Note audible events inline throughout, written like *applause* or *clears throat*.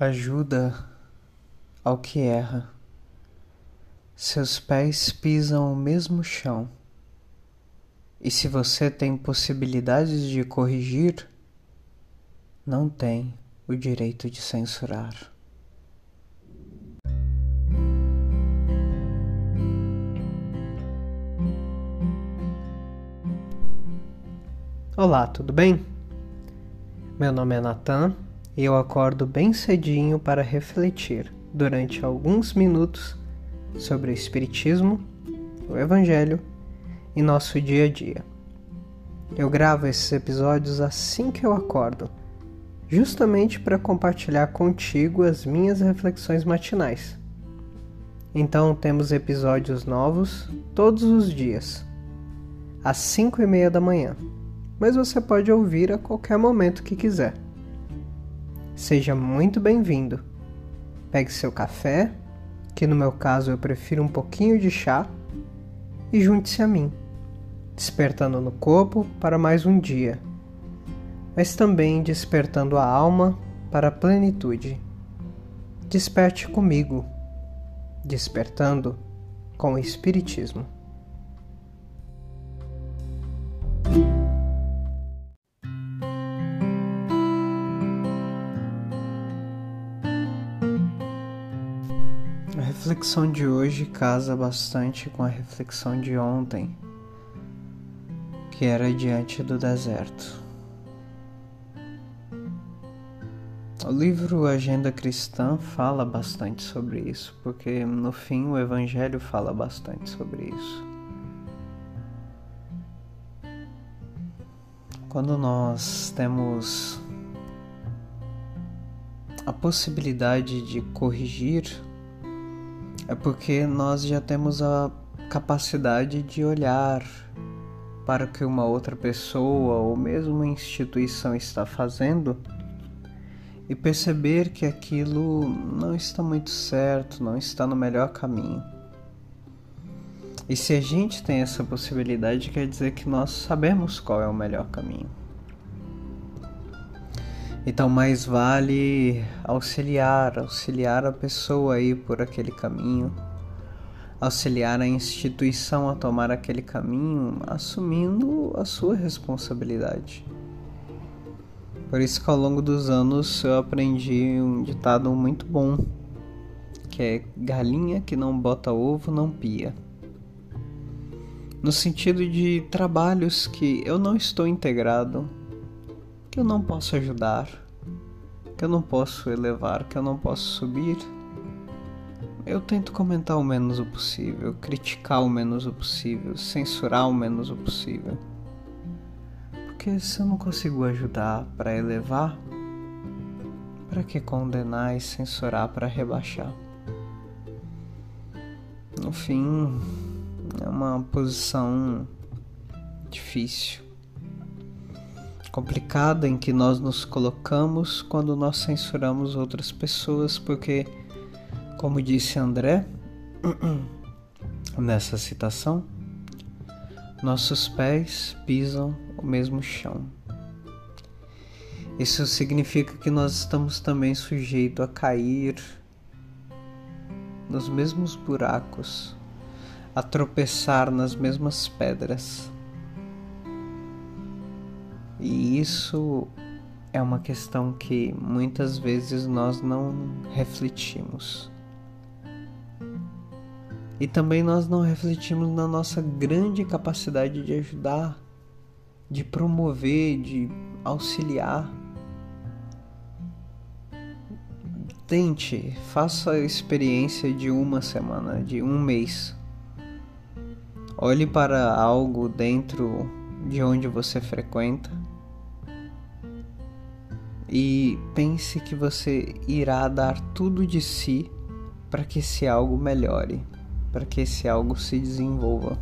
ajuda ao que erra. Seus pés pisam o mesmo chão. E se você tem possibilidades de corrigir, não tem o direito de censurar. Olá, tudo bem? Meu nome é Nathan e eu acordo bem cedinho para refletir durante alguns minutos sobre o Espiritismo, o Evangelho e nosso dia a dia. Eu gravo esses episódios assim que eu acordo, justamente para compartilhar contigo as minhas reflexões matinais. Então temos episódios novos todos os dias, às 5 e meia da manhã, mas você pode ouvir a qualquer momento que quiser. Seja muito bem-vindo. Pegue seu café, que no meu caso eu prefiro um pouquinho de chá, e junte-se a mim, despertando no corpo para mais um dia, mas também despertando a alma para a plenitude. Desperte comigo, despertando com o Espiritismo. Reflexão de hoje casa bastante com a reflexão de ontem, que era diante do deserto. O livro Agenda Cristã fala bastante sobre isso, porque no fim o Evangelho fala bastante sobre isso. Quando nós temos a possibilidade de corrigir é porque nós já temos a capacidade de olhar para o que uma outra pessoa ou mesmo uma instituição está fazendo e perceber que aquilo não está muito certo, não está no melhor caminho. E se a gente tem essa possibilidade, quer dizer que nós sabemos qual é o melhor caminho. Então mais vale auxiliar, auxiliar a pessoa aí por aquele caminho, auxiliar a instituição a tomar aquele caminho, assumindo a sua responsabilidade. Por isso que ao longo dos anos eu aprendi um ditado muito bom, que é galinha que não bota ovo não pia. No sentido de trabalhos que eu não estou integrado, que eu não posso ajudar, que eu não posso elevar, que eu não posso subir, eu tento comentar o menos o possível, criticar o menos o possível, censurar o menos o possível. Porque se eu não consigo ajudar para elevar, para que condenar e censurar para rebaixar? No fim, é uma posição difícil complicada em que nós nos colocamos quando nós censuramos outras pessoas, porque, como disse André *clears throat* nessa citação, nossos pés pisam o mesmo chão. Isso significa que nós estamos também sujeitos a cair nos mesmos buracos, a tropeçar nas mesmas pedras. E isso é uma questão que muitas vezes nós não refletimos. E também nós não refletimos na nossa grande capacidade de ajudar, de promover, de auxiliar. Tente, faça a experiência de uma semana, de um mês. Olhe para algo dentro de onde você frequenta e pense que você irá dar tudo de si para que esse algo melhore, para que esse algo se desenvolva.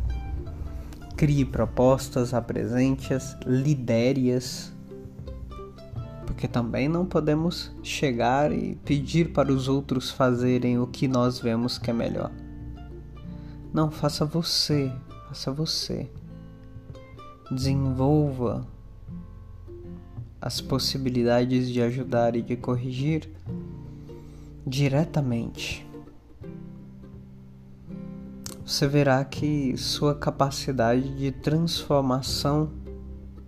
Crie propostas, apresente-as, lidere-as, porque também não podemos chegar e pedir para os outros fazerem o que nós vemos que é melhor. Não, faça você, faça você. Desenvolva as possibilidades de ajudar e de corrigir diretamente, você verá que sua capacidade de transformação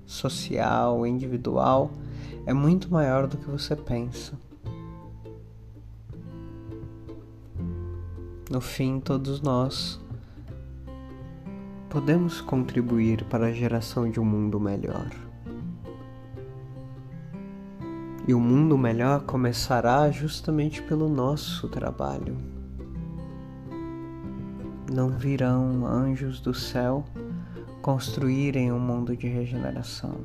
social, individual, é muito maior do que você pensa. No fim, todos nós podemos contribuir para a geração de um mundo melhor. E o mundo melhor começará justamente pelo nosso trabalho. Não virão anjos do céu construírem um mundo de regeneração.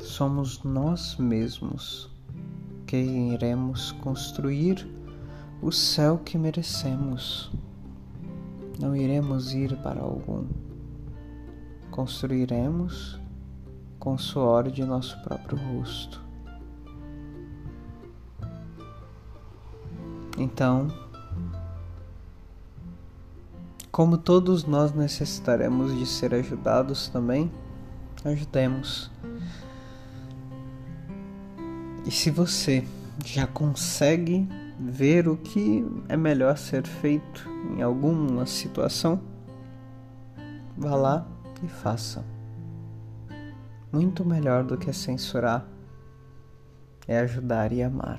Somos nós mesmos que iremos construir o céu que merecemos. Não iremos ir para algum. Construiremos com o suor de nosso próprio rosto. Então, como todos nós necessitaremos de ser ajudados também, ajudemos. E se você já consegue ver o que é melhor ser feito em alguma situação, vá lá e faça. Muito melhor do que censurar é ajudar e amar.